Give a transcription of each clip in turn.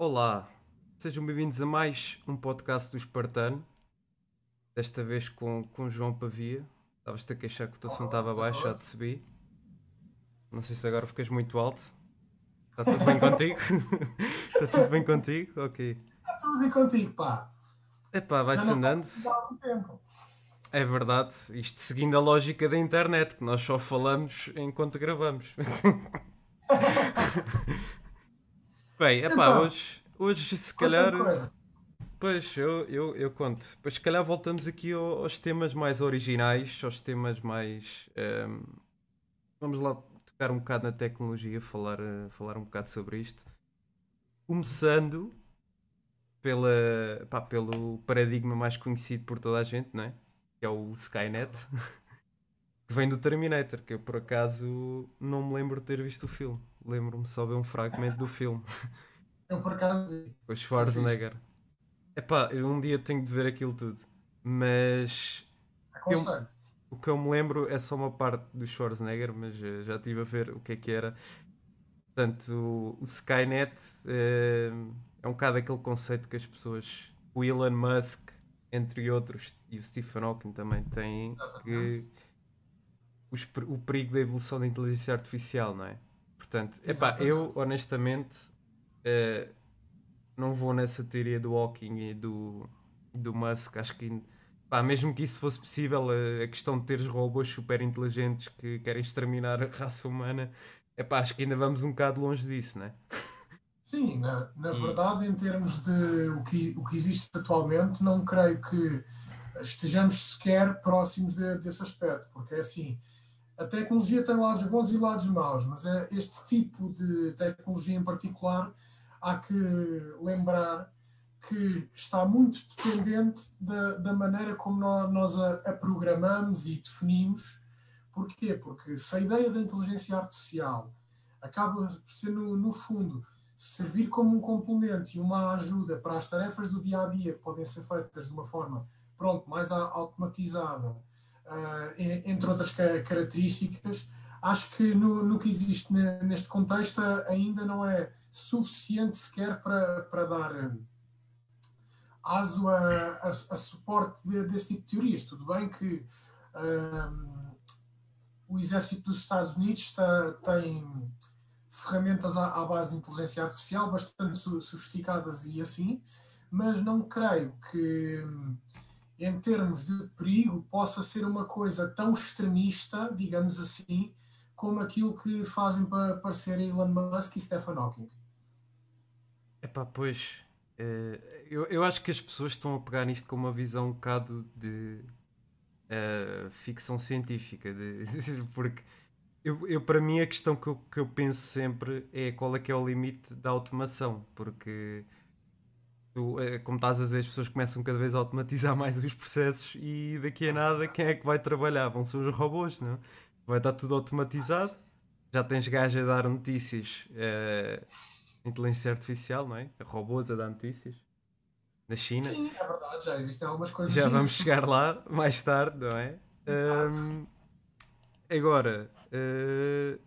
Olá, sejam bem-vindos a mais um podcast do Espartano. Desta vez com, com João Pavia. Estavas-te a queixar que a tua som estava baixa, já te subi. Não sei se agora ficas muito alto. Está tudo bem contigo? Está tudo bem contigo? Ok. Está tudo bem contigo, pá. Epá, vai-se andando. Há algum tempo. É verdade, isto seguindo a lógica da internet, que nós só falamos enquanto gravamos. Bem, epá, Então, hoje, hoje se calhar. Pois, eu, eu, eu conto. Pois, se calhar voltamos aqui ao- aos temas mais originais, aos temas mais. ehm, vamos lá tocar um bocado na tecnologia, falar, eh, falar um bocado sobre isto. Começando pela, pá, pelo paradigma mais conhecido por toda a gente, não é? Que é o Skynet, que vem do Terminator, que eu por acaso não me lembro de ter visto o filme. Lembro-me só de ver um fragmento do filme. Eu por acaso o Schwarzenegger. Epá, eu um dia tenho de ver aquilo tudo. Mas Aconselho. o que eu me lembro é só uma parte do Schwarzenegger, mas eh, já estive a ver o que é que era. Portanto, o, Skynet eh, é um bocado aquele conceito que as pessoas, o Elon Musk, entre outros, e o Stephen Hawking também têm, que. Os o perigo da evolução da inteligência artificial, não é? Portanto, epá, eu honestamente eh, não vou nessa teoria do Hawking e do, do Musk. Acho que, pá, mesmo que isso fosse possível, a, a questão de teres robôs super inteligentes que querem exterminar a raça humana, epá, acho que ainda vamos um bocado longe disso, né? Sim, na, na E- verdade, em termos de o que, o que existe atualmente, não creio que estejamos sequer próximos de- desse aspecto, porque é assim, a tecnologia tem lados bons e lados maus, mas é este tipo de tecnologia em particular há que lembrar que está muito dependente da, da maneira como nó- nós a, a programamos e definimos. Porquê? Porque se a ideia da inteligência artificial acaba por ser, no, no fundo, servir como um complemento e uma ajuda para as tarefas do dia a dia que podem ser feitas de uma forma pronto, mais automatizada, entre outras ca- características, acho que no, no que existe ne- neste contexto ainda não é suficiente sequer para, para dar eh, aso a, a, a suporte de- desse tipo de teorias. Tudo bem que ahm, o exército dos Estados Unidos está- tem ferramentas à, à base de inteligência artificial bastante so- sofisticadas e assim, mas não creio que em termos de perigo possa ser uma coisa tão extremista, digamos assim, como aquilo que fazem para parecer Elon Musk e Stephen Hawking. Epá, pois, eh, eu, eu acho que as pessoas estão a pegar nisto com uma visão um bocado de eh, ficção científica, de- porque eu, eu, para mim a questão que eu, que eu penso sempre é qual é que é o limite da automação, porque tu, eh, como estás a dizer, as pessoas começam cada vez a automatizar mais os processos e daqui a nada quem é que vai trabalhar? Vão ser os robôs, não? Vai estar tudo automatizado, já tens gajos a dar notícias, eh, inteligência artificial, não é? Robôs a dar notícias na China. Sim, é verdade, já existem algumas coisas. Já vamos giras. chegar lá mais tarde, não é? Ahm, agora, eh,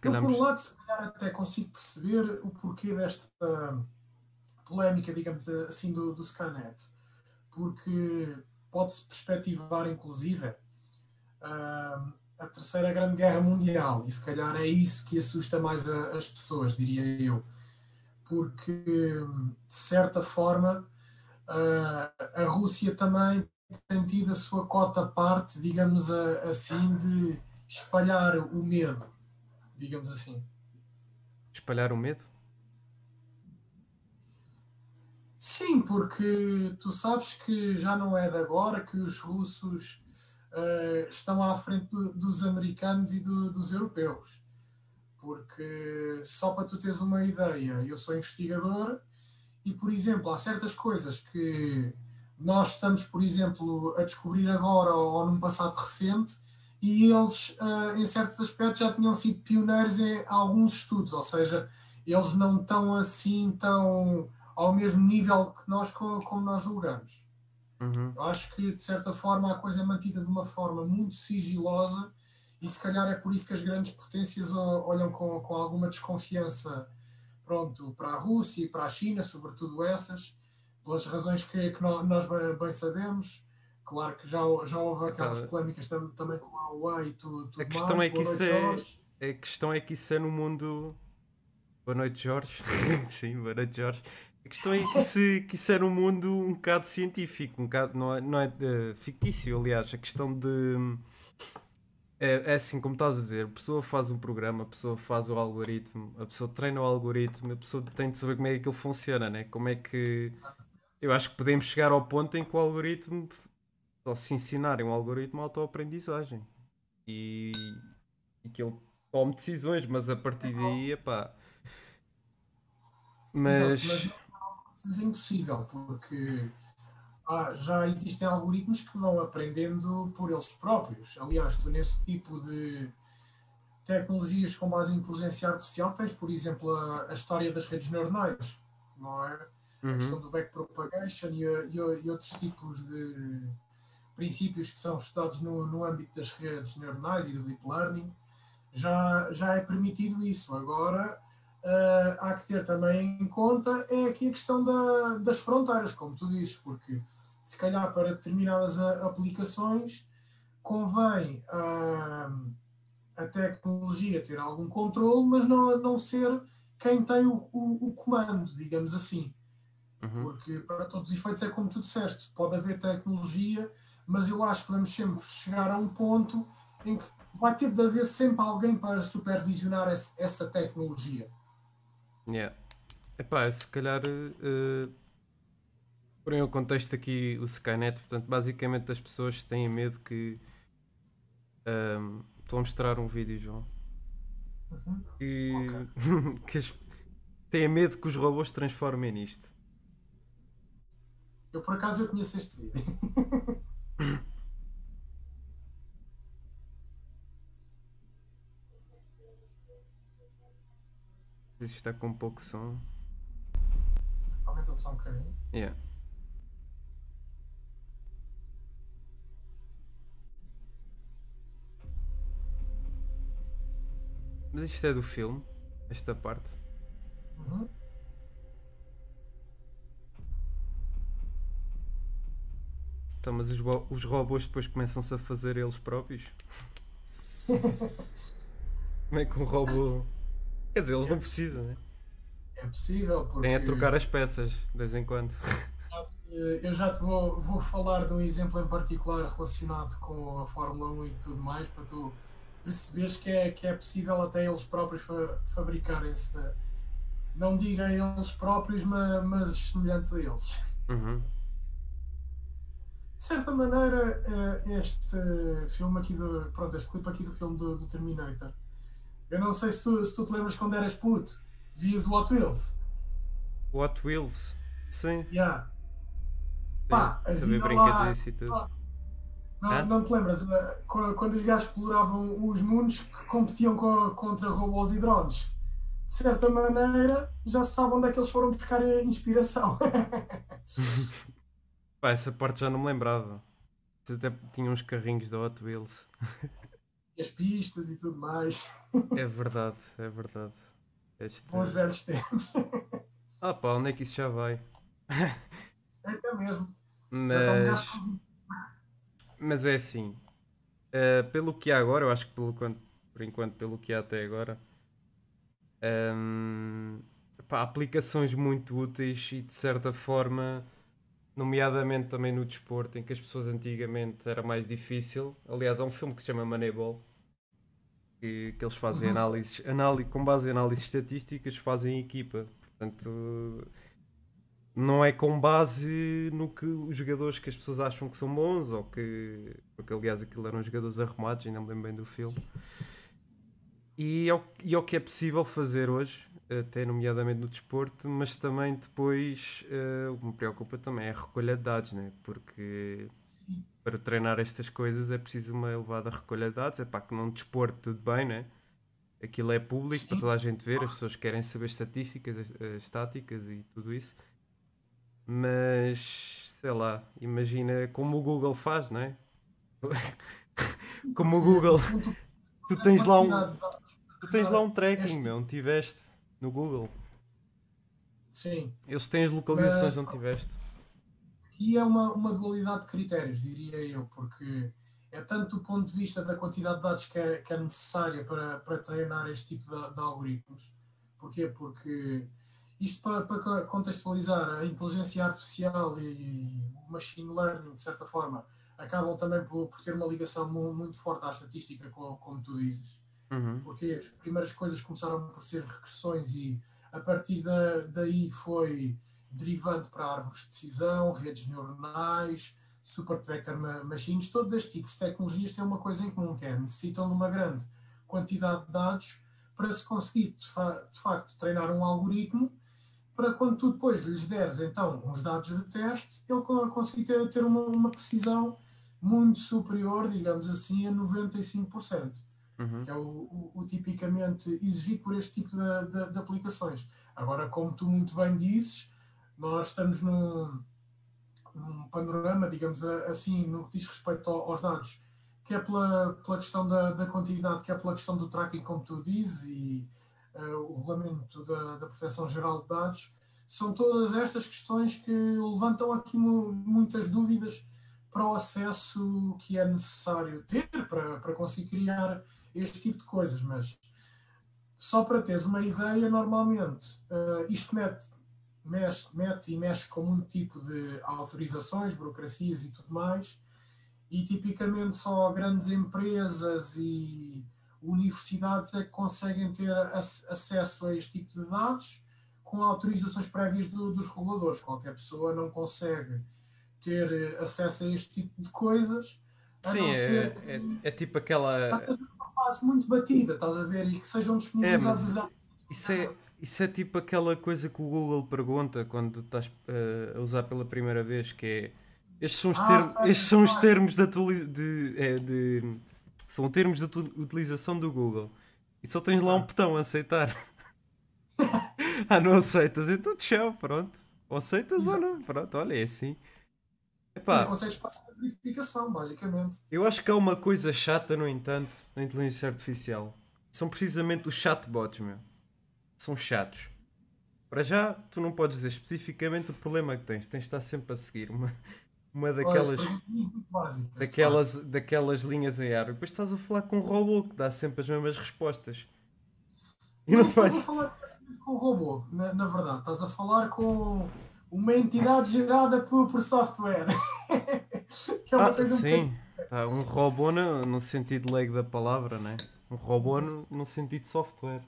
se Eu, calhar. por um lado, se calhar até consigo perceber o porquê desta polémica, digamos assim, do, do Skynet. Porque pode-se perspectivar, inclusive, a Terceira Grande Guerra Mundial. E se calhar é isso que assusta mais a- as pessoas, diria eu. Porque, de certa forma, ah, a Rússia também tem tido a sua cota parte, digamos assim, de espalhar o medo, digamos assim. Espalhar o medo? Sim, porque tu sabes que já não é de agora que os russos eh, estão à frente do- dos americanos e do- dos europeus. Porque, só para tu teres uma ideia, eu sou investigador e, por exemplo, há certas coisas que nós estamos, por exemplo, a descobrir agora ou num passado recente e eles, eh, em certos aspectos, já tinham sido pioneiros em alguns estudos, ou seja, eles não estão assim tão ao mesmo nível que nós, co- como nós julgamos. Uhum. Eu acho que, de certa forma, a coisa é mantida de uma forma muito sigilosa e, se calhar, é por isso que as grandes potências olham com, com alguma desconfiança pronto, para a Rússia e para a China, sobretudo essas, pelas razões que, que nós bem sabemos. Claro que já, já houve aquelas polémicas também com a Huawei e tudo, tudo a questão mais. É que isso é, a questão é que isso é no mundo. Boa noite, Jorge. Sim, boa noite, Jorge. A questão é que isso, que isso é no mundo um bocado científico, um bocado, não é, não é uh, fictício, aliás. A questão de é, é, assim como estás a dizer, a pessoa faz um programa, a pessoa faz o algoritmo, a pessoa treina o algoritmo, a pessoa tem de saber como é que aquilo funciona, né? Como é que. Eu acho que podemos chegar ao ponto em que o algoritmo. Só se ensinarem um algoritmo autoaprendizagem e, e que ele tome decisões, mas a partir daí, pá. Mas. Exato, mas seja impossível, porque ah, já existem algoritmos que vão aprendendo por eles próprios. Aliás, tu nesse tipo de tecnologias com base em inteligência artificial tens, por exemplo, a, a história das redes neuronais, não é? Uhum. A questão do backpropagation e, e, e, outros tipos de princípios que são estudados no, no âmbito das redes neuronais e do deep learning. Já, já é permitido isso. Agora, uh, há que ter também em conta é aqui a questão da, das fronteiras, como tu dizes, porque se calhar para determinadas aplicações convém a, a tecnologia ter algum controle, mas não, não ser quem tem o, o, o comando, digamos assim. Uhum. Porque para todos os efeitos é como tu disseste, pode haver tecnologia, mas eu acho que vamos sempre chegar a um ponto em que vai ter de haver sempre alguém para supervisionar essa tecnologia. Yeah. Epá, se calhar uh, Porém, o contexto aqui, o Skynet, portanto, basicamente as pessoas têm medo que. Um, estou a mostrar um vídeo, João. Uhum. E, okay. que as, têm medo que os robôs se transformem nisto. Eu por acaso eu conheço este vídeo. Isto está com pouco som. Aumenta o som um bocadinho. Yeah. Mas isto é do filme? Esta parte? Então, mas os, os robôs depois começam-se a fazer eles próprios? Como é que um robô. Quer dizer, eles é não precisam, né? É possível, porque. Tem a trocar as peças, de vez em quando. Eu já te vou, vou falar de um exemplo em particular relacionado com a Fórmula 1 e tudo mais, para tu perceberes que é, que é possível até eles próprios fa fabricarem-se, não diga eles próprios, mas, mas semelhantes a eles. Uhum. De certa maneira, eh, este filme aqui do. Pronto, este clipe aqui do filme do, do Terminator. Eu não sei se tu, se tu te lembras quando eras puto, vias o Hot Wheels. Hot Wheels? Sim. Yeah. Pá, havia lá, e tudo. Pá, não, não te lembras? Eh, quando os gajos exploravam os mundos que competiam contra robôs e drones? De certa maneira, já se sabe onde é que eles foram buscar a inspiração. Pá, essa parte já não me lembrava. Até tinham uns carrinhos da Hot Wheels. As pistas e tudo mais. É verdade, é verdade. Este... Bons velhos tempos. Ah pá, onde é que isso já vai? É que é mesmo. Mas... Mas é assim. Uh, pelo que há agora, eu acho que pelo, por enquanto, pelo que há até agora, um, ehm, pá, aplicações muito úteis e de certa forma, nomeadamente também no desporto, em que as pessoas antigamente era mais difícil. Aliás, há um filme que se chama Moneyball, que, que eles fazem análises, análise, com base em análises estatísticas, fazem equipa. Portanto não é com base no que os jogadores que as pessoas acham que são bons ou que. Porque aliás aquilo eram jogadores arrumados, ainda me lembro bem do filme. E é, o, e é o que é possível fazer hoje, até nomeadamente no desporto, mas também depois uh, o que me preocupa também é a recolha de dados, né? porque Sim. para treinar estas coisas é preciso uma elevada recolha de dados. É para que não desporto tudo bem, né? aquilo é público Sim. para toda a gente ver, as pessoas querem saber estatísticas, estáticas e tudo isso mas sei lá, imagina como o Google faz, não é? como o Google, tu tens lá um, tu tens lá um tracking, meu, tiveste no Google. Sim. Eu se tens localizações Mas, onde tiveste. Aqui é uma, uma dualidade de critérios, diria eu, porque é tanto do ponto de vista da quantidade de dados que é, que é necessária para, para treinar este tipo de, de algoritmos. Porquê? Porque isto para, para, contextualizar a inteligência artificial e o machine learning, de certa forma, acabam também por, por ter uma ligação muito forte à estatística, como, como tu dizes. Uhum. Porque as primeiras coisas começaram por ser regressões e a partir da, daí foi derivando para árvores de decisão, redes neuronais, super vector machines, todos estes tipos de tecnologias têm uma coisa em comum, que é necessitam de uma grande quantidade de dados para se conseguir de, fa de facto treinar um algoritmo para quando tu depois lhes deres então uns dados de teste, ele conseguir ter, ter uma, uma precisão muito superior, digamos assim, a 95%, uhum. que é o, o, o, tipicamente exigido por este tipo de, de, de, aplicações. Agora, como tu muito bem dizes, nós estamos num, num panorama, digamos assim, no que diz respeito aos dados, que é pela, pela questão da, da quantidade, que é pela questão do tracking, como tu dizes, e uh, o regulamento da, da proteção geral de dados, são todas estas questões que levantam aqui muitas dúvidas para o acesso que é necessário ter para, para conseguir criar este tipo de coisas. Mas só para teres uma ideia, normalmente uh, isto mete, mexe, mete e mexe com muito tipo de autorizações, burocracias e tudo mais, e tipicamente só grandes empresas e universidades é que conseguem ter acesso a este tipo de dados com autorizações prévias do, dos reguladores. Qualquer pessoa não consegue ter eh, acesso a este tipo de coisas. Sim, é, é, é, tipo aquela. uma fase muito batida, estás a ver? E que sejam disponibilizados é, isso é, isso é tipo aquela coisa que o Google pergunta quando estás uh, a usar pela primeira vez, que é estes são os, ah, termos, estes são os termos de, de, é, de, são termos de utilização do Google e só tens lá um botão aceitar. ah, não aceitas, então tchau, pronto. Ou aceitas Exato. ou não, pronto, olha, é assim. Epá, não consegues passar a verificação, basicamente. Eu acho que há uma coisa chata, no entanto, na inteligência artificial. São precisamente os chatbots, meu. São chatos. Para já, tu não podes dizer especificamente o problema que tens. Tens de estar sempre a seguir uma, uma daquelas. Básicas, daquelas, claro. daquelas linhas em ar. Depois estás a falar com um robô que dá sempre as mesmas respostas. E não, não estás vais... a falar com o robô, na, na verdade. Estás a falar com uma entidade gerada por, por software. que é uma ah, coisa sim. Um, tá, um robô no, no sentido leigo da palavra, né? Um robô no, no sentido software.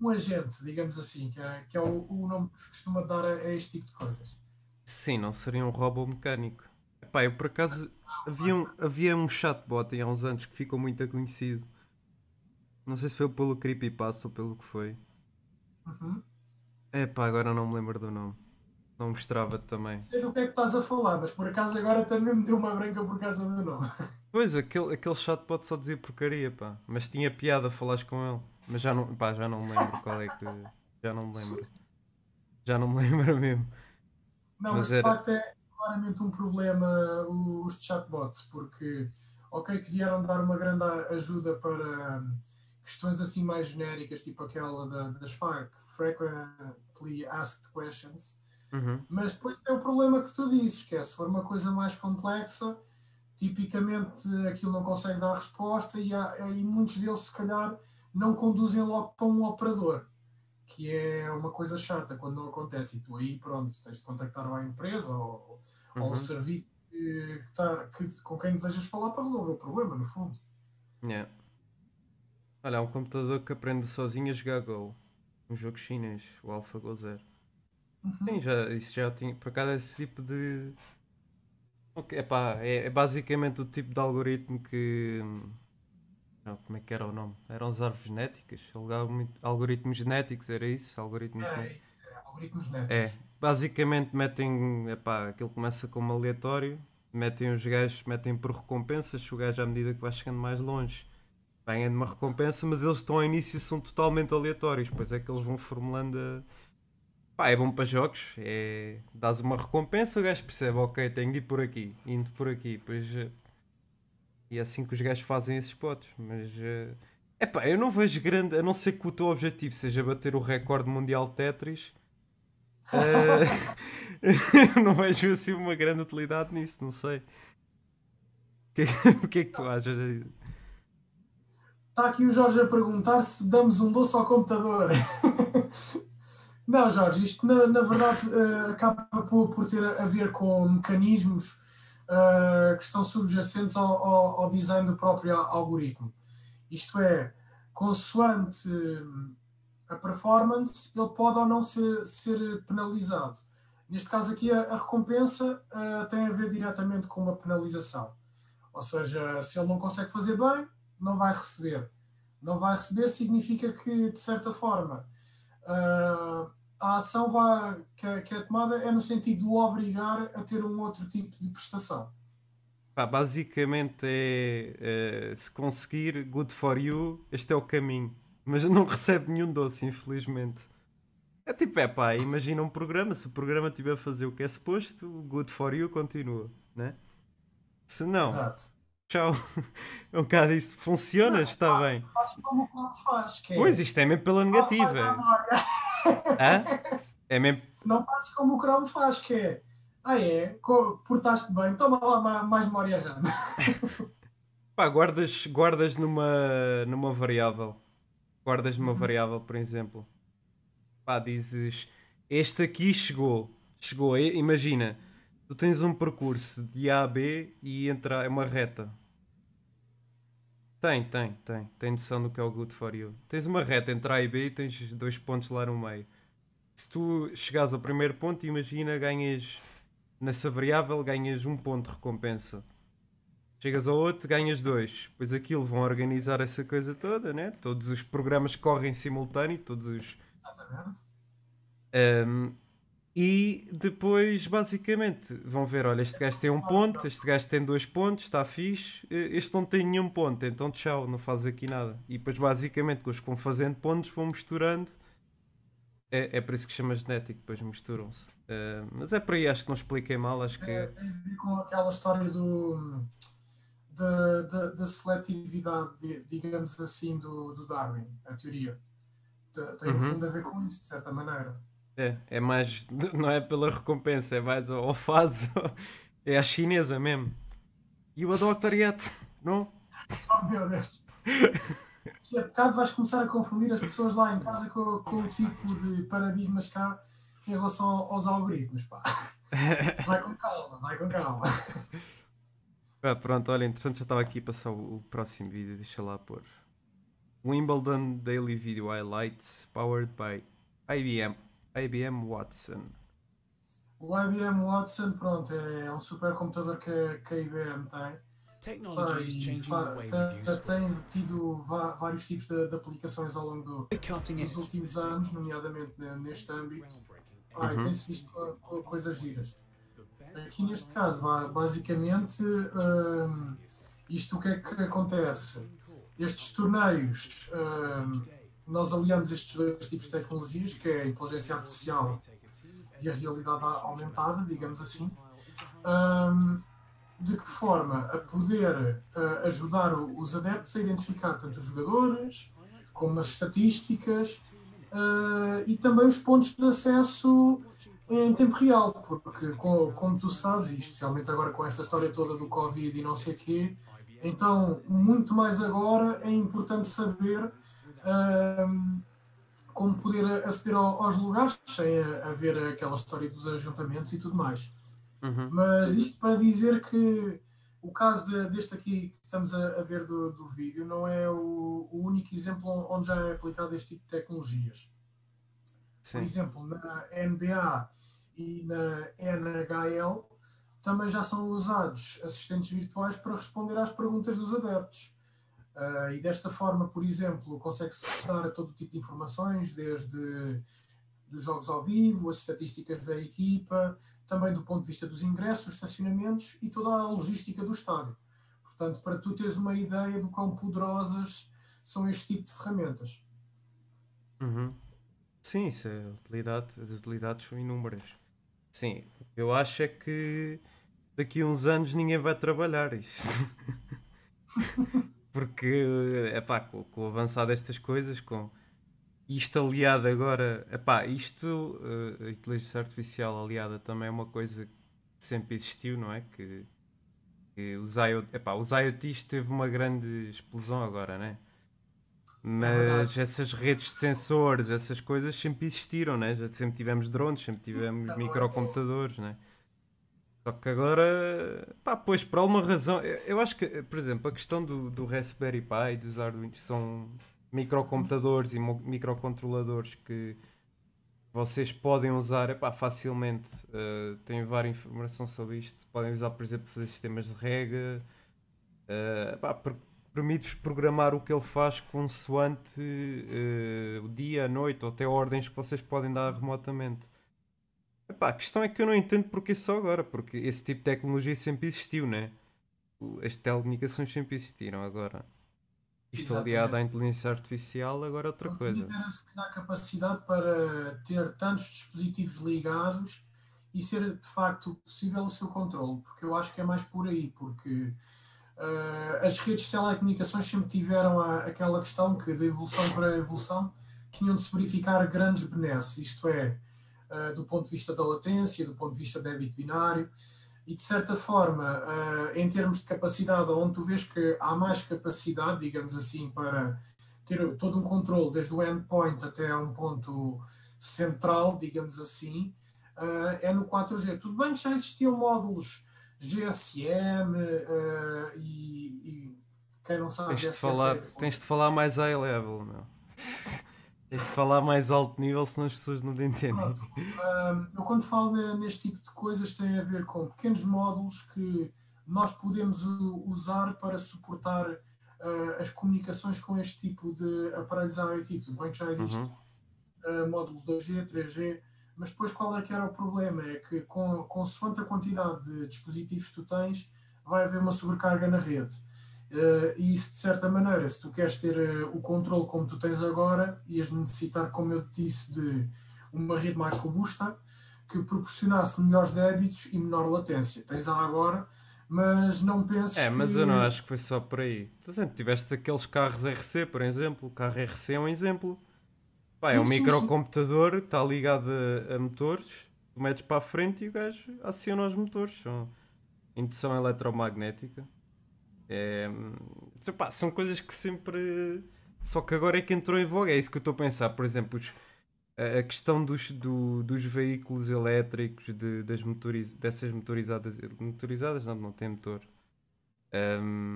Um agente, digamos assim, que é, que é o, o nome que se costuma dar a, a, este tipo de coisas. Sim, não seria um robô mecânico. Epá, eu por acaso havia um, havia um chatbot há uns anos que ficou muito conhecido. Não sei se foi pelo Creepypasta ou pelo que foi. Uhum. Epá, agora não me lembro do nome. Não mostrava também. Sei do que é que estás a falar, mas por acaso agora também me deu uma branca por causa do nome. Pois, aquele, aquele chatbot só dizia porcaria, pá. Mas tinha piada falares com ele. Mas já não, pá, já não me lembro qual é que. Já não me lembro. Já não me lembro mesmo. Não, mas, mas de era... facto é claramente um problema os chatbots, porque, ok, que vieram dar uma grande ajuda para questões assim mais genéricas, tipo aquela da, das FAQ, Frequently Asked Questions Uhum. Mas depois tem o problema que tu dizes, que é se for uma coisa mais complexa, tipicamente aquilo não consegue dar resposta e, há, e muitos deles se calhar não conduzem logo para um operador, que é uma coisa chata quando não acontece. E tu aí pronto, tens de contactar a empresa ou, uhum. ou o serviço que, tá, que, com quem desejas falar para resolver o problema, no fundo. Yeah. Olha, há um computador que aprende sozinho a jogar Go. Um jogo chinês, o AlphaGo Zero. Uhum. Sim, já, isso já tinha. Por acaso, esse tipo de. Okay, epá, é, é basicamente o tipo de algoritmo que. Não, como é que era o nome? Eram as árvores genéticas? Algoritmos genéticos, era isso? Algoritmos é, isso, é, algoritmos genéticos. É, basicamente metem. Epá, aquilo começa como aleatório, metem os gajos, metem por recompensas, o gajo à medida que vai chegando mais longe ganha uma recompensa, mas eles estão ao início são totalmente aleatórios, pois é que eles vão formulando a Pá, é bom para jogos, é... dás uma recompensa, o gajo percebe, ok, tenho de ir por aqui, indo por aqui, pois... Eh, e é assim que os gajos fazem esses potes, mas... É eh, pá, eu não vejo grande, a não ser que o teu objetivo seja bater o recorde mundial de Tetris, Uh, não vejo assim uma grande utilidade nisso, não sei. O que, o que é que tu achas? Está aqui o Jorge a perguntar se damos um doce ao computador. Não, Jorge, isto na, na verdade uh, acaba por, por, ter a ver com mecanismos uh, que estão subjacentes ao, ao, ao, design do próprio algoritmo. Isto é, consoante a performance, ele pode ou não ser, ser penalizado. Neste caso aqui, a, a recompensa uh, tem a ver diretamente com uma penalização. Ou seja, se ele não consegue fazer bem, não vai receber. Não vai receber significa que, de certa forma, a ação vai, que, é, que é tomada é no sentido de o obrigar a ter um outro tipo de prestação. Pá, basicamente é, é, se conseguir good for you, este é o caminho. Mas não recebe nenhum doce, infelizmente. É tipo, é pá, imagina um programa, se o programa estiver a fazer o que é suposto, good for you continua, né? Se não, Exato tchau. É um bocado isso. Funciona, não, está bem. Faz como o Chrome faz. Que é, pois, isto é mesmo pela negativa. Hã? É mesmo... Se não fazes como o Chrome faz, que é. Ah, é? Portaste bem, toma lá mais memória RAM. Pá, guardas, guardas numa, numa variável. Guardas numa uhum. variável, por exemplo. Pá, dizes. Este aqui chegou. Chegou. Imagina, tu tens um percurso de A a B e entra, é uma reta. Tem, tem, tem. Tem noção do que é o good for you. Tens uma reta entre A e B e tens dois pontos lá no meio. Se tu chegares ao primeiro ponto, imagina ganhas nessa variável ganhas um ponto de recompensa. Chegas ao outro, ganhas dois. Depois aquilo vão organizar essa coisa toda, né? Todos os programas correm simultâneo, todos os. Exatamente. Um, e depois, basicamente, vão ver: olha, este gajo tem um ponto, este gajo tem dois pontos, está fixe, este não tem nenhum ponto, então tchau, não faz aqui nada. E depois, basicamente, com os que vão fazendo pontos, vão misturando. É, é por isso que chama genético, depois misturam-se. Uh, mas é por aí, acho que não expliquei mal. Acho que... É, tem a ver com aquela história do, da, da, da seletividade, digamos assim, do, do Darwin, a teoria. Tem, uhum. fundo a ver com isso, de certa maneira. É, é mais. Não é pela recompensa, é mais ou faz. É a chinesa mesmo. E o Dr. Yet, não? Oh meu Deus! Que a bocado vais começar a confundir as pessoas lá em casa com, com o tipo de paradigmas cá em relação aos algoritmos, pá. Vai com calma, vai com calma. Ah, pronto, olha, interessante, já estava aqui a passar o, o próximo vídeo, deixa lá pôr. Wimbledon Daily Video Highlights, powered by IBM. IBM Watson. O IBM Watson, pronto, é um supercomputador que, que a IBM tem. tem, tem tido vários tipos de, de, aplicações ao longo do, dos últimos anos, nomeadamente neste âmbito. Uhum. tem-se visto coisas giras. Aqui neste caso, basicamente, um, isto o que é que acontece? Estes torneios um, nós aliamos estes dois tipos de tecnologias, que é a inteligência artificial e a realidade aumentada, digamos assim, um, de que forma? A poder uh, ajudar os adeptos a identificar tanto os jogadores como as estatísticas uh, e também os pontos de acesso em tempo real, porque como, como tu sabes, especialmente agora com esta história toda do Covid e não sei o quê, então muito mais agora é importante saber como poder aceder aos lugares sem haver aquela história dos ajuntamentos e tudo mais. Uhum. Mas isto para dizer que o caso de, deste aqui que estamos a, a ver do, do, vídeo não é o, o, único exemplo onde já é aplicado este tipo de tecnologias. Sim. Por exemplo, na NBA e na NHL também já são usados assistentes virtuais para responder às perguntas dos adeptos. Uh, e desta forma, por exemplo, consegue-se dar a todo tipo de informações, desde dos jogos ao vivo, as estatísticas da equipa, também do ponto de vista dos ingressos, estacionamentos e toda a logística do estádio. Portanto, para tu teres uma ideia do quão poderosas são este tipo de ferramentas. Uhum. Sim, isso é utilidade, as utilidades são inúmeras. Sim, eu acho é que daqui a uns anos ninguém vai trabalhar isso. Porque, é pá, com, com o avançar destas coisas, com... isto aliado agora, epá, isto, uh, a inteligência artificial aliada também é uma coisa que sempre existiu, não é? Que, que os, IoT, epá, os IoTs teve uma grande explosão agora, né? Mas é essas redes de sensores, essas coisas sempre existiram, né? Já sempre tivemos drones, sempre tivemos microcomputadores, né? Só que agora, pá, pois por alguma razão, eu, eu acho que, por exemplo, a questão do, do Raspberry Pi, dos Arduino, são microcomputadores e microcontroladores que vocês podem usar epá, facilmente. Uh, tenho várias informação sobre isto. Podem usar, por exemplo, fazer sistemas de rega. Uh, epá, per Permite-vos programar o que ele faz consoante uh, o dia, a noite ou até ordens que vocês podem dar remotamente. Epá, a questão é que eu não entendo porque só agora, porque esse tipo de tecnologia sempre existiu, né? As telecomunicações sempre existiram agora. Isto aliado à inteligência artificial, agora é outra Quando coisa. tiver se calhar capacidade para ter tantos dispositivos ligados e ser de facto possível o seu controle, porque eu acho que é mais por aí, porque uh, as redes de telecomunicações sempre tiveram a, aquela questão que de evolução para evolução tinham de se verificar grandes benesses, isto é, uh, do ponto de vista da latência, do ponto de vista débito binário, e de certa forma, uh, em termos de capacidade, onde tu vês que há mais capacidade, digamos assim, para ter todo um controle, desde o endpoint até um ponto central, digamos assim, uh, é no 4G. Tudo bem que já existiam módulos GSM uh, e, e, quem não sabe. Tens de, falar, tens de falar mais high level, meu. Tens de falar mais alto nível, senão as pessoas não te entendem. Eu quando falo neste tipo de coisas tem a ver com pequenos módulos que nós podemos usar para suportar uh, as comunicações com este tipo de aparelhos IoT. Tudo bem que já existe uhum. uh, módulos 2G, 3G, mas depois qual é que era o problema? É que com, consoante a quantidade de dispositivos que tu tens, vai haver uma sobrecarga na rede. Uh, e isso, de certa maneira, se tu queres ter uh, o controle como tu tens agora, ias necessitar, como eu te disse, de uma rede mais robusta que proporcionasse melhores débitos e menor latência. Tens a agora, mas não penses. É, mas que... eu não acho que foi só por aí. Tu sempre tiveste aqueles carros RC, por exemplo. O carro RC é um exemplo. Pá, sim, é um sim, microcomputador, está ligado a, a, motores. Tu metes para a frente e o gajo aciona os motores. São indução eletromagnética. É, pá, são coisas que sempre. Só que agora é que entrou em voga. É isso que eu estou a pensar. Por exemplo, os, a questão dos, do, dos veículos elétricos, de, das motoriz, dessas motorizadas. Motorizadas não, não tem motor. Um,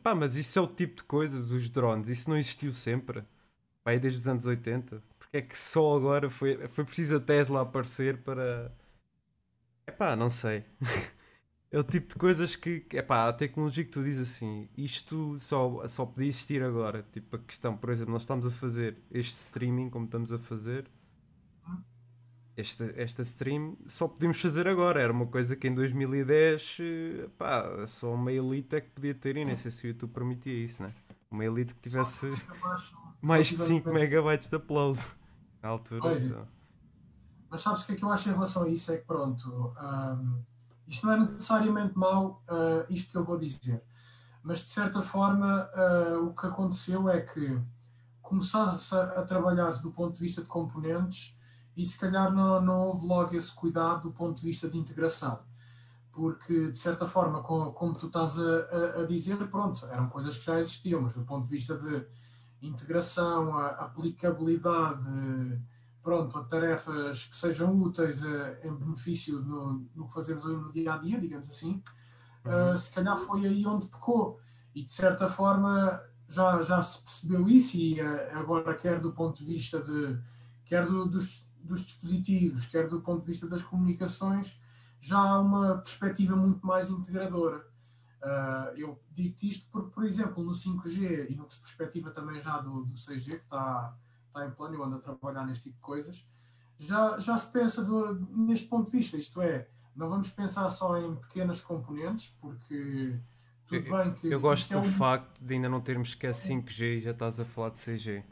pá, mas isso é o tipo de coisas, os drones. Isso não existiu sempre. Pá, é desde os anos 80. Porque é que só agora foi, foi preciso a Tesla aparecer para. Epá, não sei. É o tipo de coisas que, epá, a tecnologia que tu dizes assim, isto só, só podia existir agora. Tipo, a questão, por exemplo, nós estamos a fazer este streaming, como estamos a fazer, esta, esta stream, só podíamos fazer agora. Era uma coisa que em 2010, pá, só uma elite é que podia ter, e nem sei se o YouTube permitia isso, né? Uma elite que tivesse mais de 5 megabytes de upload na altura. Pois, então. Mas sabes o que é que eu acho em relação a isso? É que pronto. Isto não é necessariamente mau, uh, isto que eu vou dizer, mas de certa forma uh, o que aconteceu é que começaste a, a trabalhar do ponto de vista de componentes e se calhar não, não houve logo esse cuidado do ponto de vista de integração. Porque, de certa forma, como, como tu estás a, a, dizer, pronto, eram coisas que já existiam, mas do ponto de vista de integração, aplicabilidade, pronto, a tarefas que sejam úteis uh, em benefício no, no, que fazemos no dia a dia, digamos assim, uh, se calhar foi aí onde pecou. E de certa forma já, já se percebeu isso, e uh, agora, quer do ponto de vista de quer do, dos, dos dispositivos, quer do ponto de vista das comunicações, já há uma perspectiva muito mais integradora. Uh, eu digo-te isto porque, por exemplo, no 5G e no que se perspectiva também já do, do 6G, que está está em plano e anda a trabalhar neste tipo de coisas, já, já se pensa do, neste ponto de vista, isto é, não vamos pensar só em pequenas componentes, porque tudo bem que. Eu gosto é do um... facto de ainda não termos sequer 5G e já estás a falar de 6G.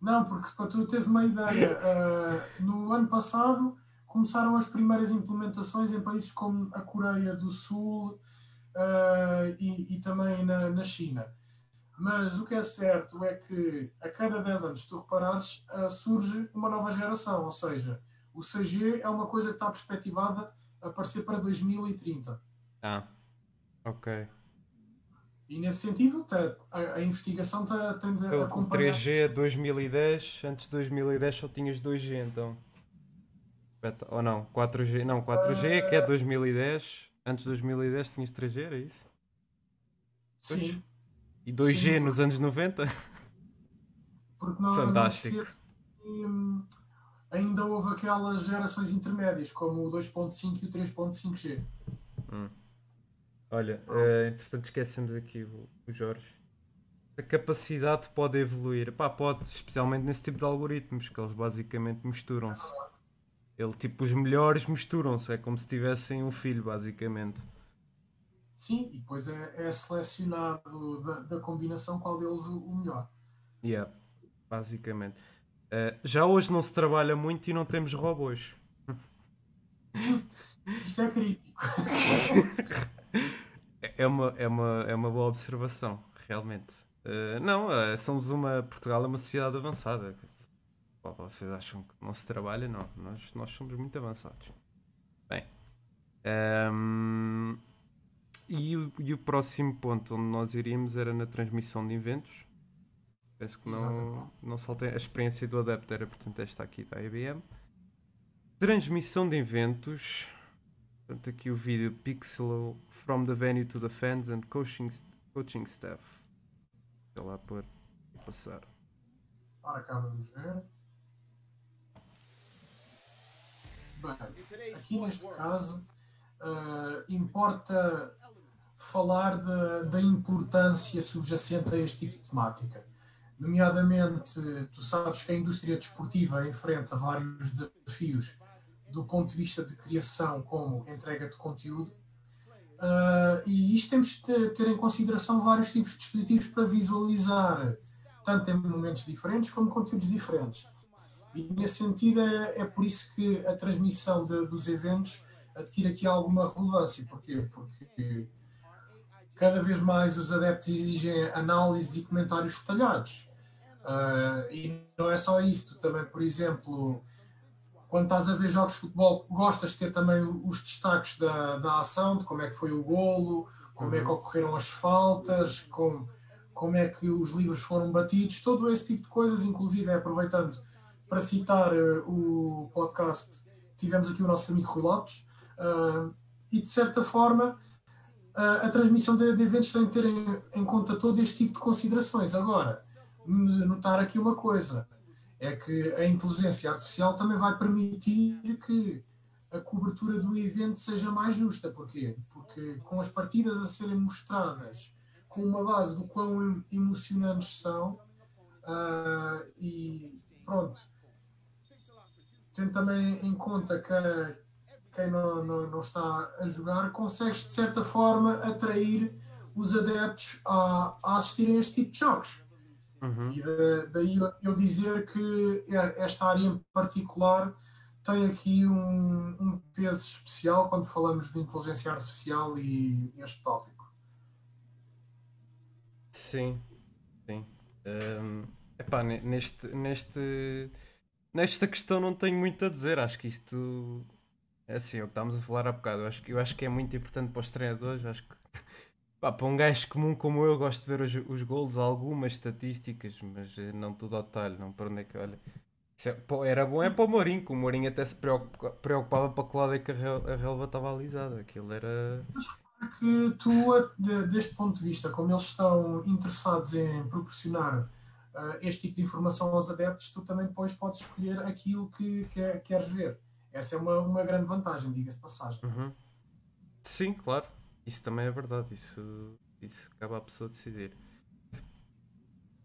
Não, porque para tu teres uma ideia, uh, no ano passado começaram as primeiras implementações em países como a Coreia do Sul uh, e, e, também na, na China Mas o que é certo é que a cada 10 anos, se tu reparares, uh, surge uma nova geração, ou seja, o 6G é uma coisa que está perspectivada a aparecer para 2030. Ah, ok. E nesse sentido, tá, a, a, investigação tá, tende a acompanhar. 3G é 2010, antes de 2010 só tinhas 2G, então. Ou não, 4G, não, 4G é que é 2010, antes de 2010 tinhas 3G, era isso? Sim. E 2G Sim, nos anos 90? Porque não, Fantástico. Não hum, ainda houve aquelas gerações intermédias, como o 2.5 e o 3.5G. Hum. Olha, uh, entretanto esquecemos aqui o, o, Jorge. A capacidade pode evoluir. Pá, pode, especialmente nesse tipo de algoritmos, que eles basicamente misturam-se. Ele, tipo, os melhores misturam-se. É como se tivessem um filho, basicamente. Sim, e depois é, é selecionado da, da, combinação qual deles o, o melhor. Yeah, basicamente. Uh, já hoje não se trabalha muito e não temos robôs. Isto é crítico. é, uma, é, uma, é uma boa observação, realmente. Uh, não, uh, somos uma. Portugal é uma sociedade avançada. vocês acham que não se trabalha? Não, nós, nós somos muito avançados. Bem. Um, ehm, e o, e o próximo ponto onde nós iríamos era na transmissão de eventos. Penso que não, não saltei. A experiência do adepto era, portanto, esta aqui da IBM. Transmissão de eventos. Portanto, aqui o vídeo Pixel from the venue to the fans and coaching, coaching staff. Vou lá por passar. Ora, cá vamos ver. Bem, aqui neste caso uh, importa falar da importância subjacente a este tipo de temática. Nomeadamente, tu sabes que a indústria desportiva enfrenta vários desafios do ponto de vista de criação como entrega de conteúdo. Uh, e isto temos de ter em consideração vários tipos de dispositivos para visualizar, tanto em momentos diferentes como conteúdos diferentes. E nesse sentido é, é por isso que a transmissão de, dos eventos adquire aqui alguma relevância. Porquê? Porque cada vez mais os adeptos exigem análises e comentários detalhados. Uh, e não é só isso, tu também, por exemplo, quando estás a ver jogos de futebol, gostas de ter também os destaques da, da ação, de como é que foi o golo, como é que uhum. ocorreram as faltas, como, como é que os livros foram batidos, todo esse tipo de coisas, inclusive aproveitando para citar uh, o podcast, tivemos aqui o nosso amigo Rui Lopes, uh, e de certa forma a, a transmissão de, de, eventos tem de ter em, em, conta todo este tipo de considerações. Agora, notar aqui uma coisa, é que a inteligência artificial também vai permitir que a cobertura do evento seja mais justa. Porquê? Porque com as partidas a serem mostradas com uma base do quão emocionantes são, uh, e pronto, tendo também em conta que quem não, não, não, está a jogar, consegues de certa forma atrair os adeptos a, a assistirem a este tipo de jogos. Uhum. E de, daí eu, eu, dizer que esta área em particular tem aqui um, um, peso especial quando falamos de inteligência artificial e este tópico. Sim, sim. Um, epá, neste, neste, nesta questão não tenho muito a dizer. Acho que isto é assim, é o que estávamos a falar há bocado. Eu acho, eu acho que é muito importante para os treinadores. Acho que pá, para um gajo comum como eu, gosto de ver os, os golos, algumas estatísticas, mas eh, não tudo ao detalhe. Não para onde é que olha. É, era bom é para o Mourinho, que o Mourinho até se preocupava para que lado é que a relva estava alisada. Aquilo era. Que tu, deste ponto de vista, como eles estão interessados em proporcionar uh, este tipo de informação aos adeptos, tu também depois podes escolher aquilo que quer, queres ver. Essa é uma, uma grande vantagem, diga-se de passagem. Uhum. Sim, claro. Isso também é verdade. Isso, isso acaba a pessoa decidir.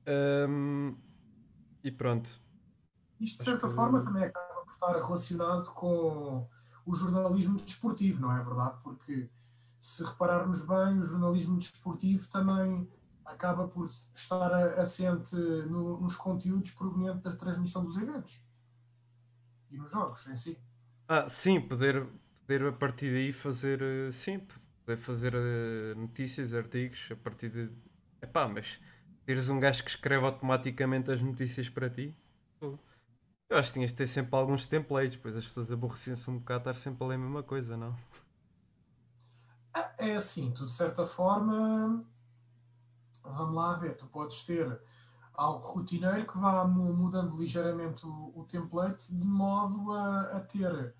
Um, e pronto. Isto, de certa Acho forma, que... também acaba por estar relacionado com o jornalismo desportivo, não é verdade? Porque se repararmos bem, o jornalismo desportivo também acaba por estar assente no, nos conteúdos provenientes da transmissão dos eventos e nos jogos em si. Ah, sim, poder, poder a partir daí fazer, sim, poder fazer notícias, artigos a partir de. Epá, mas teres um gajo que escreve automaticamente as notícias para ti. Eu acho que tinhas de ter sempre alguns templates, pois as pessoas aborreciam-se um bocado estar sempre a ler a mesma coisa, não? É assim, tu de certa forma, vamos lá ver, tu podes ter algo rotineiro que vá mudando ligeiramente o, o template de modo a, a, ter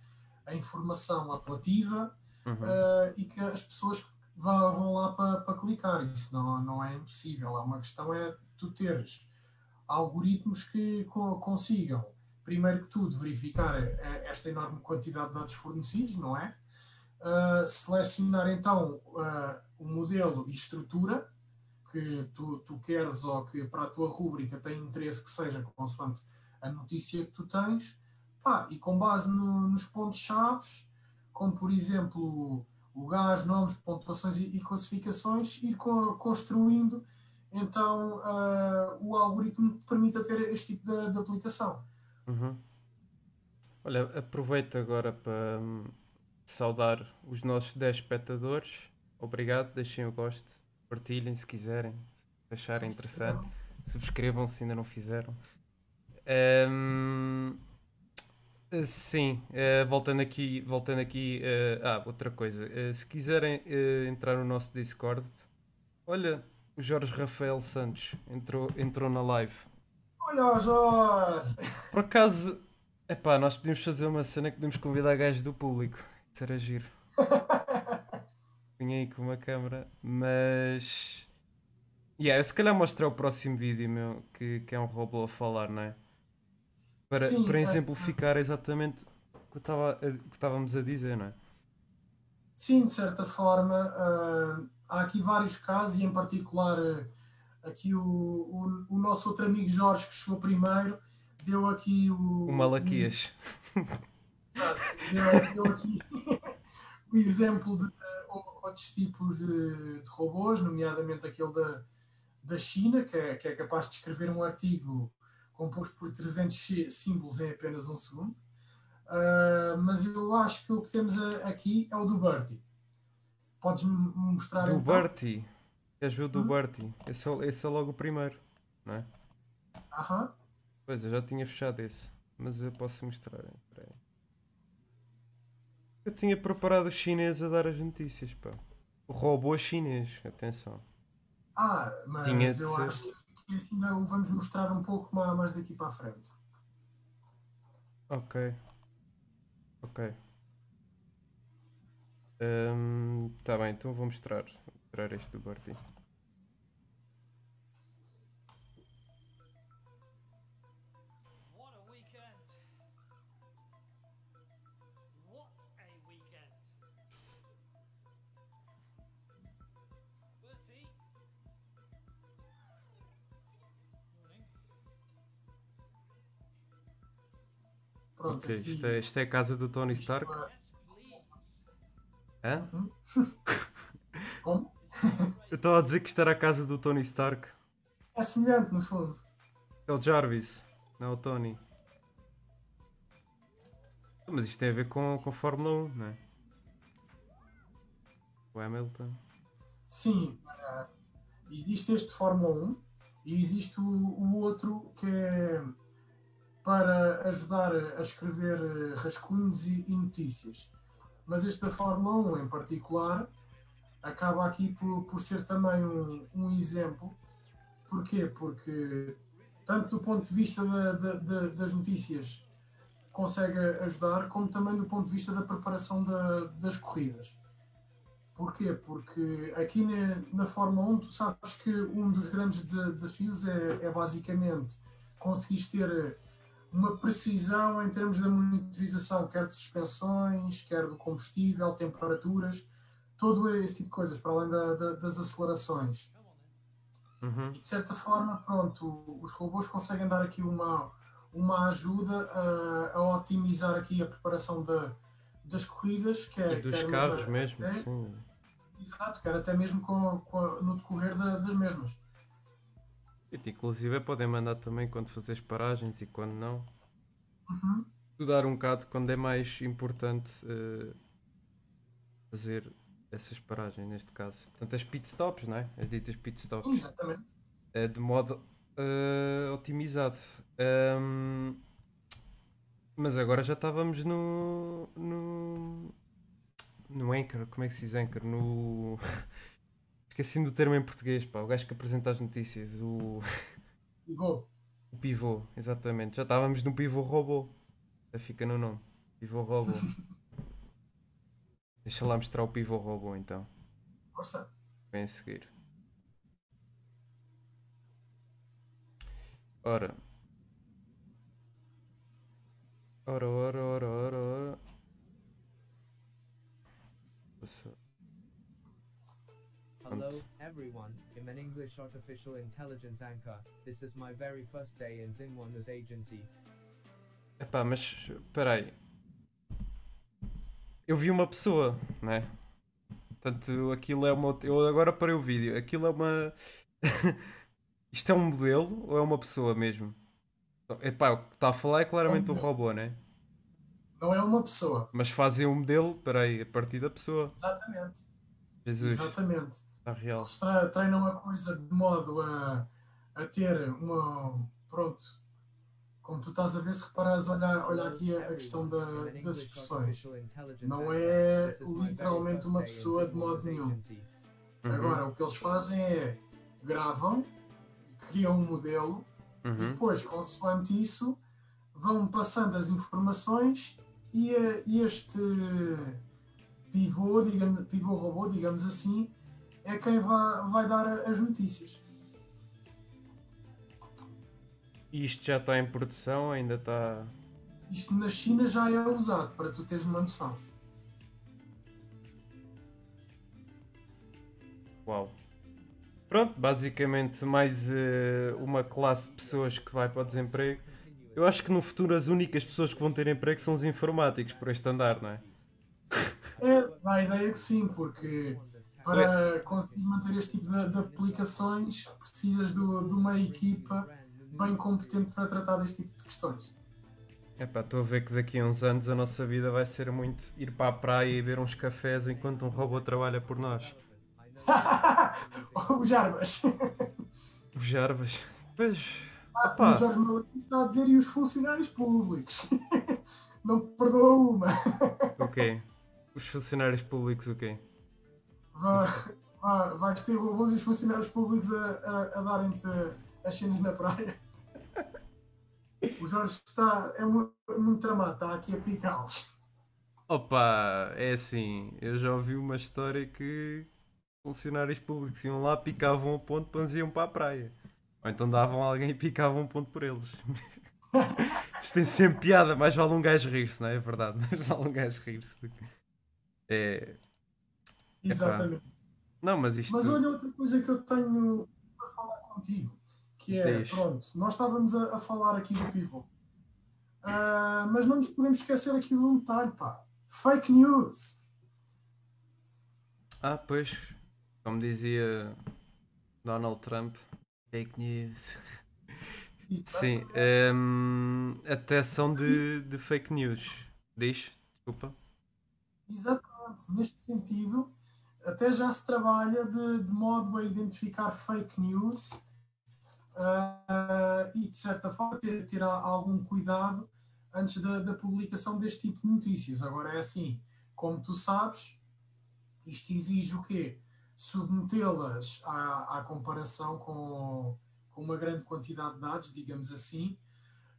a informação apelativa uhum. uh, e que as pessoas vão, vão lá para pa clicar. Isso não, não é impossível. É uma questão é tu teres algoritmos que co consigam, primeiro que tudo, verificar eh, esta enorme quantidade de dados fornecidos, não é? Uh, selecionar então uh, o modelo e estrutura que tu, tu queres ou que para a tua rúbrica tem interesse que seja consoante a notícia que tu tens, pá, e com base no, nos pontos-chave, como por exemplo lugares, nomes, pontuações e, e classificações, ir co construindo então uh, o algoritmo que permita ter este tipo de, de aplicação. Uhum. Olha, aproveito agora para hum, saudar os nossos 10 espectadores. Obrigado, deixem o gosto, partilhem se quiserem, se acharem interessante, subscrevam se ainda não fizeram. Um, sim, uh, voltando aqui, voltando aqui, uh, ah, outra coisa, uh, se quiserem entrar no nosso Discord, olha, o Jorge Rafael Santos entrou, entrou na live. Olha, Jorge! Por acaso, epá, nós podíamos fazer uma cena que podemos convidar gajos do público. Isso era giro. Aí com uma câmera, mas. Yeah, eu se calhar mostrar o próximo vídeo meu, que, que é um robô a falar, não é? Para, Sim, para é. exemplificar exatamente o que, estava, que estávamos a dizer, não é? Sim, de certa forma, uh, há aqui vários casos, e em particular uh, aqui o, o, o, nosso outro amigo Jorge, que chegou primeiro, deu aqui o. O Malaquias. deu, deu aqui o exemplo de outros tipos de, de, robôs, nomeadamente aquele da, da China, que é, que é capaz de escrever um artigo composto por 300 símbolos em apenas um segundo. Uh, mas eu acho que o que temos aqui é o do Bertie. Podes mostrar Do então? Bertie? Queres ver o do hum? Bertie? Esse, é, esse é logo o primeiro, não é? Aham. Pois, eu já tinha fechado esse, mas eu posso mostrar. Eu tinha preparado o chinês a dar as notícias, pá. O robô chinês, atenção. Ah, mas tinha eu ser... acho que assim o vamos mostrar um pouco mais daqui para a frente. Ok. Ok. Um, tá bem, então vou mostrar, vou mostrar este do Gordy. Pronto, ok, isto é, isto é a casa do Tony Stark. Hã? Hum? Como? Eu estava a dizer que isto era a casa do Tony Stark. É semelhante, no fundo. É o Jarvis, não é o Tony. Mas isto tem a ver com, com Fórmula 1, não é? O Hamilton. Sim, existe este Fórmula 1 e existe o, o outro que é para ajudar a escrever eh, rascunhos e, e notícias. Mas este da Fórmula 1 em particular acaba aqui por, por ser também um, um exemplo. Porquê? Porque, tanto do ponto de vista da, da, da, das notícias, consegue ajudar, como também do ponto de vista da preparação das corridas. Porquê? Porque aqui na, na Fórmula 1, tu sabes que um dos grandes desafios é, é basicamente conseguir ter uma precisão em termos da monitorização, quer de suspensões, quer do combustível, temperaturas, todo esse tipo de coisas, para além da, da, das acelerações. Uhum. E de certa forma, pronto, os robôs conseguem dar aqui uma, uma ajuda a, a otimizar aqui a preparação da, das corridas, que é, e dos carros mesmo, mesmo sim. Exato, quer até mesmo com, com no decorrer da, das mesmas. E inclusive podem mandar também quando fazes paragens e quando não. Uhum. Estudar um bocado quando é mais importante uh, fazer essas paragens, neste caso. Portanto, as pit stops, não é? As ditas pit stops. Exatamente. uh, de modo uh, otimizado. Um, mas agora já estávamos no. no. no Anchor, como é que se diz Anchor? No. Esqueci-me do termo em português, pá, o gajo que apresenta as notícias, o. Pivô. O pivô, exatamente. Já estávamos no pivô robô. Já fica no nome. Pivô robô. Deixa lá mostrar o pivô robô então. Força. Vem a seguir. Ora. Ora, ora, ora, ora, ora. Hello, everyone. I'm an English artificial intelligence anchor. This is my very first day in Zinwonder's agency. Epá, mas espera aí. Eu vi uma pessoa, né? Portanto, aquilo é uma. Eu agora parei o vídeo. Aquilo é uma. Isto é um modelo ou é uma pessoa mesmo? Epá, o que está a falar é claramente um robô, né? Não é uma pessoa. Mas fazem um modelo, peraí, a partir da pessoa. Exatamente. Jesus, Exatamente. Está real. Eles treinam a coisa de modo a, a ter uma. Pronto. Como tu estás a ver, se reparares, olha, olha aqui a, a questão da- das expressões. Não é literalmente uma pessoa de modo nenhum. Uhum, Agora, o que eles fazem é gravam, criam um modelo e uhum. depois, consoante isso, vão passando as informações e, e este pivô, digamos, pivô robô, digamos assim, é quem vai, vai dar as notícias. E isto já está em produção, ainda está. Isto na China já é usado, para tu teres uma noção. Uau. Pronto, basicamente mais eh, uma classe de pessoas que vai para o desemprego. Eu acho que no futuro as únicas pessoas que vão ter emprego são os informáticos, por este andar, não é? É, dá a ideia que sim, porque para conseguir manter este tipo de, de aplicações precisas do- de uma equipa bem competente para tratar deste tipo de questões. Epá, estou a ver que daqui a uns anos a nossa vida vai ser muito ir para a praia e beber uns cafés enquanto um robô trabalha por nós. o Jarbas. Os Jarbas. Pois. O Epá, Jorge Malaquim está a dizer e os funcionários públicos. Não perdoa uma. o quê? Os funcionários públicos o quê? Vai, vai, vais ter robôs e os funcionários públicos a, a, a darem-te as cenas na praia. O Jorge está, é muito, muito tramado, está aqui a picá-los. Opa, é assim, eu já ouvi uma história que funcionários públicos iam lá, picavam um ponto, depois iam para a praia. Ou então davam a alguém e picavam um ponto por eles. Isto tem sempre piada, mais vale um gajo rir-se, não é? É verdade, mais vale um gajo rir-se. que- É... Exatamente. Não, mas isto. Mas olha outra coisa que eu tenho para falar contigo, que é, Diz. pronto, nós estávamos a, a falar aqui do pivô, Ah, mas não nos podemos esquecer aqui de um detalhe, pá. Fake news. Ah, pois, como dizia Donald Trump, fake news. Sim, ehm, até são de, de fake news. Diz, desculpa. Exatamente. Neste sentido, até já se trabalha de, de modo a identificar fake news ah, e, de certa forma, ter, ter algum cuidado antes da, da publicação deste tipo de notícias. Agora é assim, como tu sabes, isto exige o quê? Submetê-las à, à comparação com, com uma grande quantidade de dados, digamos assim,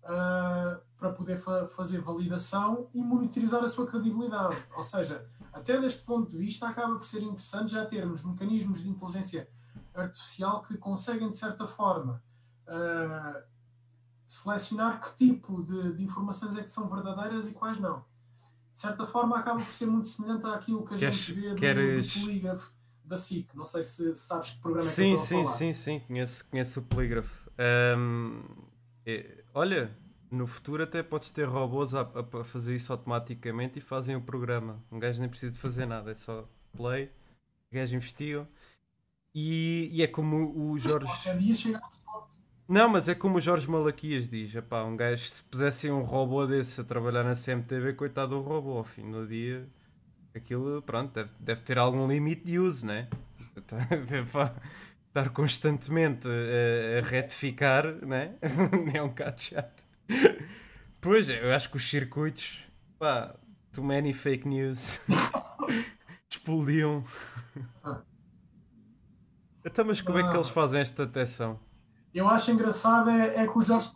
ah, para poder fa- fazer validação e monitorizar a sua credibilidade. Ou seja, até deste ponto de vista, acaba por ser interessante já termos mecanismos de inteligência artificial que conseguem, de certa forma, ah, selecionar que tipo de, de informações é que são verdadeiras e quais não. De certa forma, acaba por ser muito semelhante àquilo que a Queres- gente vê do, queres- do polígrafo da SIC. Não sei se sabes que programa é que Sim, eu estou sim, a falar. sim, sim, conheço, conheço o polígrafo. É- olha, no futuro até podes ter robôs a, a- a fazer isso automaticamente e fazem o programa. Um gajo nem precisa de fazer nada, é só play, o gajo investiga. E, e é como o Jorge. Não, mas é como o Jorge Malaquias diz: epá, um gajo, se pusessem um robô desse a trabalhar na CMTV, coitado do robô, ao fim do dia, aquilo, pronto, deve, deve ter algum limite de uso, né? Estar constantemente a, a retificar, né? é um bocado chato. Pois, eu acho que os circuitos, pá, too many fake news, explodiam. Então, mas como é que eles fazem esta detecção? Eu acho engraçado é, é que o Jorge.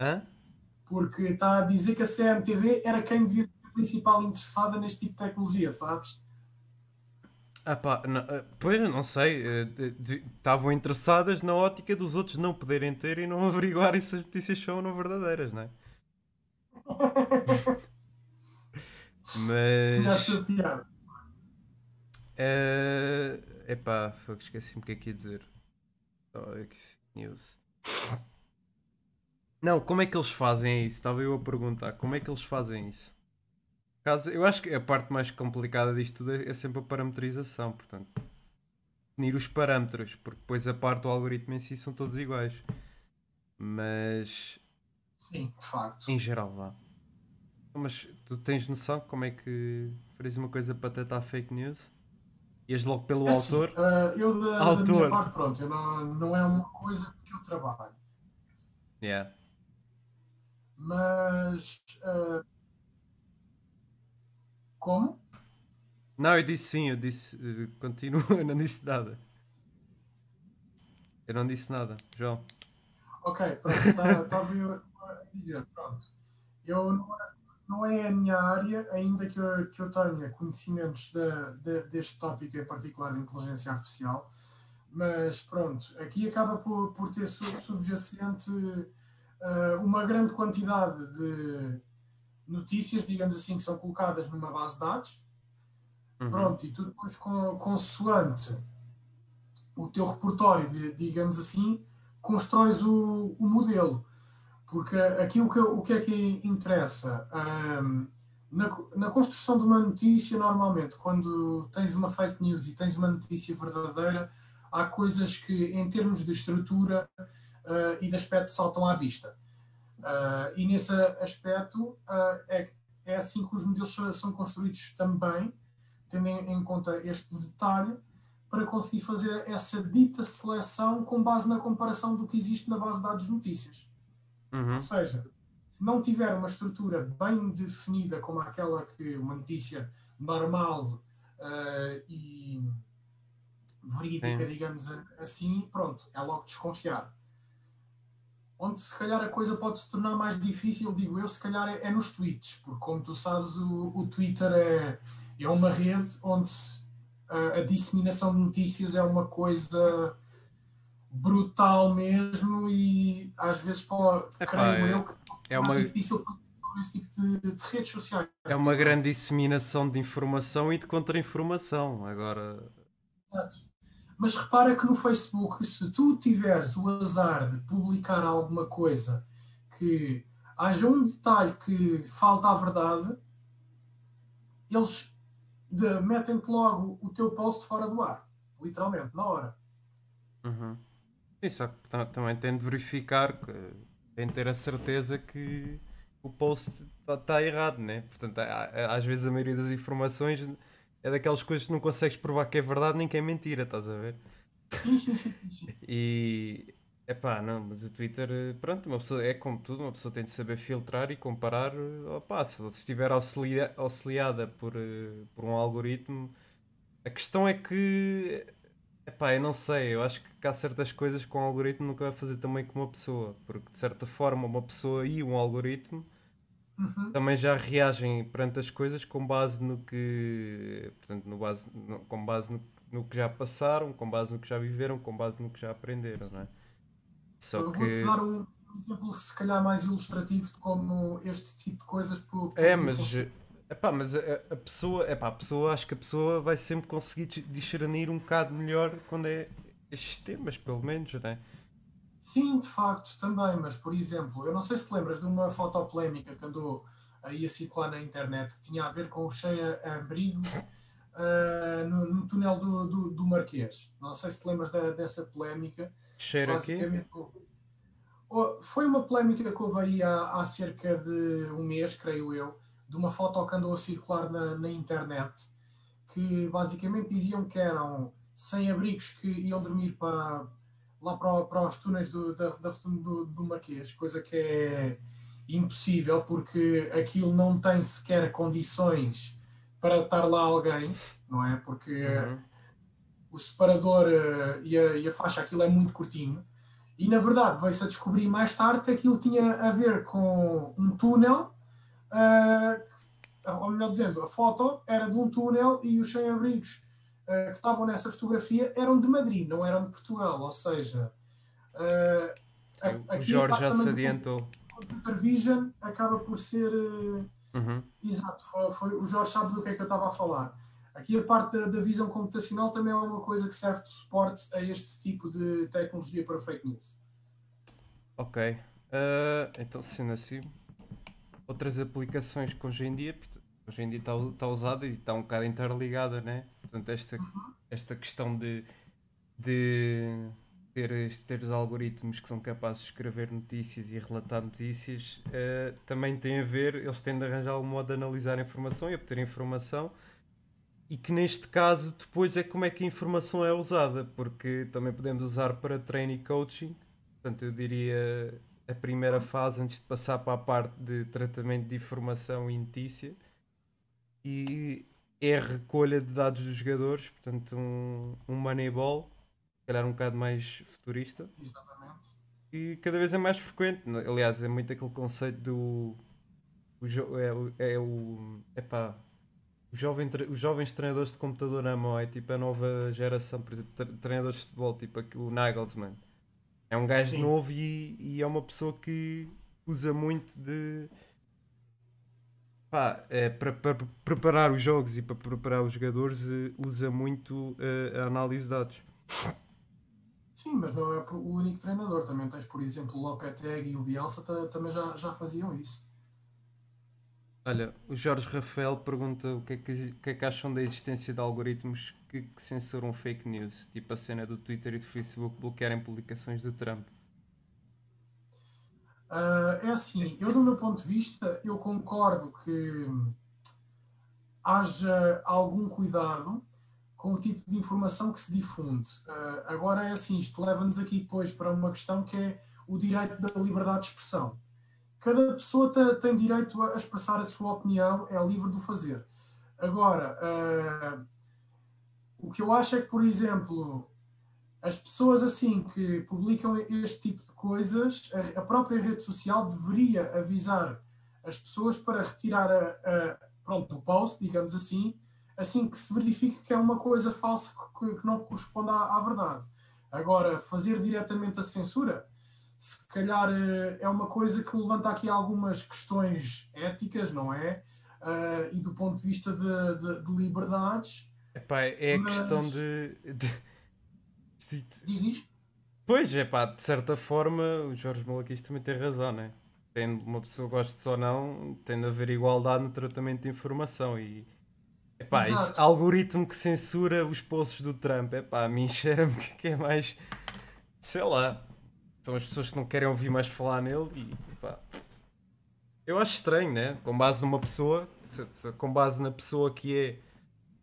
Hã? Porque está a dizer que a CMTV era quem devia ser a principal interessada neste tipo de tecnologia, sabes? Ah pá, não, eh, pois não sei, de- estavam interessadas na ótica dos outros não poderem ter e não averiguarem se as notícias são ou não verdadeiras, não é? Mas. É epá, foi que esqueci-me o que é que ia dizer. Oh, que fake news. Não, como é que eles fazem isso? Estava eu a perguntar. Como é que eles fazem isso? Caso, eu acho que a parte mais complicada disto tudo é, é sempre a parametrização, portanto. Definir os parâmetros, porque depois a parte do algoritmo em si são todos iguais. Mas Sim, de facto. em geral vá. Mas tu tens noção como é que fazes uma coisa para detectar fake news? Ias logo pelo É assim, autor? ah, eu da, da Autor. minha parte, pronto, não, não é uma coisa que eu trabalho. Yeah. Mas. ah, como? Não, eu disse sim, eu disse. Continua, eu não disse nada. Eu não disse nada, João. Ok, pronto, estava eu a dizer, pronto. Eu não é, não é a minha área, ainda que eu, que eu tenha conhecimentos de, de- deste tópico em particular de inteligência artificial, mas pronto, aqui acaba por, por ter sub- subjacente ah, uma grande quantidade de notícias, digamos assim, que são colocadas numa base de dados. Uhum. Pronto, e tu depois, com, consoante o teu repertório, de- digamos assim, constróis o, o modelo. Porque aqui o que, o que é que interessa? Ahm, na, na construção de uma notícia, normalmente, quando tens uma fake news e tens uma notícia verdadeira, há coisas que, em termos de estrutura ah, e de aspecto, saltam à vista. Ah, e nesse aspecto, ah, é, é assim que os modelos são- construídos também, tendo em em conta este detalhe, para conseguir fazer essa dita seleção com base na comparação do que existe na base de dados de notícias. Uhum. Ou seja, se não tiver uma estrutura bem definida como aquela que uma notícia normal eh, e verídica, Sim. digamos assim, pronto, é logo desconfiar. Onde se calhar a coisa pode se tornar mais difícil, digo eu, se calhar é, é nos tweets, porque como tu sabes, o, o Twitter é, é uma rede onde a, a disseminação de notícias é uma coisa brutal mesmo e às vezes pode, Epá, é- eu que É uma, difícil fazer esse tipo de, de redes sociais. é uma grande disseminação de informação e de contra-informação. Agora. Exato. Mas repara que no Facebook, se tu tiveres o azar de publicar alguma coisa que haja um detalhe que falta à verdade, eles metem-te logo o teu post fora do ar. Literalmente, na hora. Uhum. Ta- também tem de verificar, tem de ter a certeza que o post está errado, né? Portanto, às vezes a maioria das informações é daquelas coisas que não consegues provar que é verdade nem que é mentira, estás a ver? E epá, não, mas o Twitter, pronto, uma pessoa, é como tudo, uma pessoa tem de saber filtrar e comparar. Opá, se se estiver auxilia- auxiliada por, eh, por um algoritmo, a questão é que, epá, eu não sei, eu acho que há certas coisas que um algoritmo nunca vai fazer também com uma pessoa, porque de certa forma uma pessoa e um algoritmo Uhum. também já reagem perante as coisas com base no que, portanto, no base, no- com base no, no que já passaram, com base no que já viveram, com base no que já aprenderam, não é? Só Eu que vou-te dar um exemplo, se calhar, mais ilustrativo de como este tipo de coisas. por- é, por- mas, funciona. epá, mas a, a pessoa, epá, a pessoa, acho que a pessoa vai sempre conseguir dis- discernir um bocado melhor quando é estes temas, pelo menos, não é? Sim, de facto, também, mas por exemplo, eu não sei se te lembras de uma foto polémica que andou aí a circular na internet que tinha a ver com o cheia-abrigos ah, no, no túnel do, do, do Marquês. Não sei se te lembras da- dessa polémica. Cheira aqui? Basicamente, Oh, foi uma polémica que houve aí há, há cerca de um mês, creio eu, de uma foto que andou a circular na, na internet, que basicamente diziam que eram sem abrigos que iam dormir para, lá para, para os túneis do, da, da do, do Marquês, coisa que é impossível porque aquilo não tem sequer condições para estar lá alguém, não é? Porque uhum. o separador uh, e, a, e a faixa, aquilo é muito curtinho. E na verdade veio-se a descobrir mais tarde que aquilo tinha a ver com um túnel, uh, ou melhor dizendo, a foto era de um túnel e os sem-abrigos que estavam nessa fotografia eram de Madrid, não eram de Portugal. Ou seja, uh, o Jorge já se adiantou. O computer vision acaba por ser. Uhum. Exato, foi, foi, o Jorge sabe do que é que eu estava a falar. Aqui a parte da, da, visão computacional também é uma coisa que serve de suporte a este tipo de tecnologia para fake news. Ok. Uh, então, sendo assim, outras aplicações que hoje em dia, hoje em dia está, está usada e está um bocado interligada, né? Portanto, esta, uhum. esta questão de, de ter, ter os algoritmos que são capazes de escrever notícias e relatar notícias uh, também tem a ver, eles têm de arranjar um modo de analisar a informação e obter informação e que neste caso depois é como é que a informação é usada, porque também podemos usar para training coaching, portanto eu diria a primeira fase antes de passar para a parte de tratamento de informação e notícia e é a recolha de dados dos jogadores, portanto um, um moneyball, se calhar um bocado mais futurista. Exatamente. E cada vez é mais frequente, aliás é muito aquele conceito do o, é, é o epá, os, jovem, os jovens treinadores de computador amam, é tipo a nova geração, por exemplo, treinadores de futebol, tipo o Nagelsmann. É um gajo Sim. novo e, e, é uma pessoa que usa muito de. Pá, é, para, para, preparar os jogos e para preparar os jogadores, eh, usa muito uh, a análise de dados. Sim, mas não é o único treinador. Também tens, por exemplo, o Lopetegui e o Bielsa também já, já faziam isso. Olha, o Jorge Rafael pergunta o que é que, que, é que acham da existência de algoritmos que, que, censuram fake news, tipo a cena do Twitter e do Facebook bloquearem publicações do Trump. Uh, é assim, eu do meu ponto de vista, eu concordo que haja algum cuidado com o tipo de informação que se difunde. Uh, agora é assim, isto leva-nos aqui depois para uma questão que é o direito da liberdade de expressão cada pessoa tem, direito a expressar a sua opinião, é livre de fazer. Agora, uh, o que eu acho é que, por exemplo, as pessoas assim que publicam este tipo de coisas, a, própria rede social deveria avisar as pessoas para retirar a, a, pronto, o post, digamos assim, assim que se verifique que é uma coisa falsa que, que não corresponde à, à verdade. Agora, fazer diretamente a censura, se calhar eh, é uma coisa que levanta aqui algumas questões éticas, não é? Uh, e do ponto de vista de, de, de liberdades. Epá, é a mas... questão de. de... Diz? Pois, é pá, de certa forma, o Jorge Malaquis também tem razão, né? Tem uma pessoa gosta ou não, tem de haver igualdade no tratamento de informação e. Epá, esse algoritmo que censura os posts do Trump, epá, a mim cheira-me que é mais. sei lá são as pessoas que não querem ouvir mais falar nele e pá, eu acho estranho, né? Com base numa pessoa, com base na pessoa que é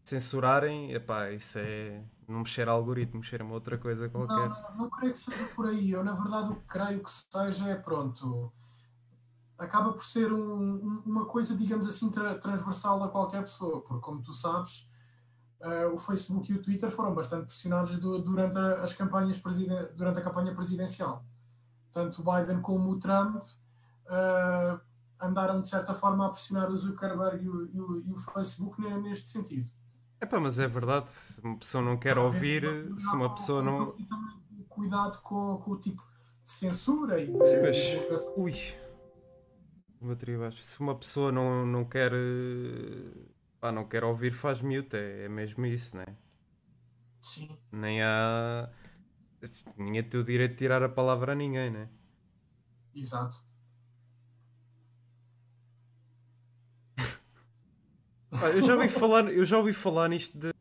censurarem, epá, isso é não mexer algoritmo, mexer uma outra coisa qualquer. Não, não, não creio que seja por aí. Eu, na verdade, o que creio que seja é pronto. Acaba por ser um, uma coisa, digamos assim, tra transversal a qualquer pessoa, porque, como tu sabes, uh, o Facebook e o Twitter foram bastante pressionados do, durante, as campanhas durante a campanha presidencial. Tanto o Biden como o Trump uh, andaram, de certa forma, a pressionar o Zuckerberg e o, e o, e o Facebook neste sentido. Epá, mas é verdade, se uma pessoa não quer ouvir, se uma pessoa não. Cuidado com, com o tipo de censura e de. Sim, mas... Ui. Bateria baixo. Se uma pessoa não, não quer pá, não quer ouvir, faz mute, é, é mesmo isso, né? Sim. Nem há. Ninguém tem o direito de tirar a palavra a ninguém, né? Exato. Eu já ouvi falar, eu já ouvi falar nisto de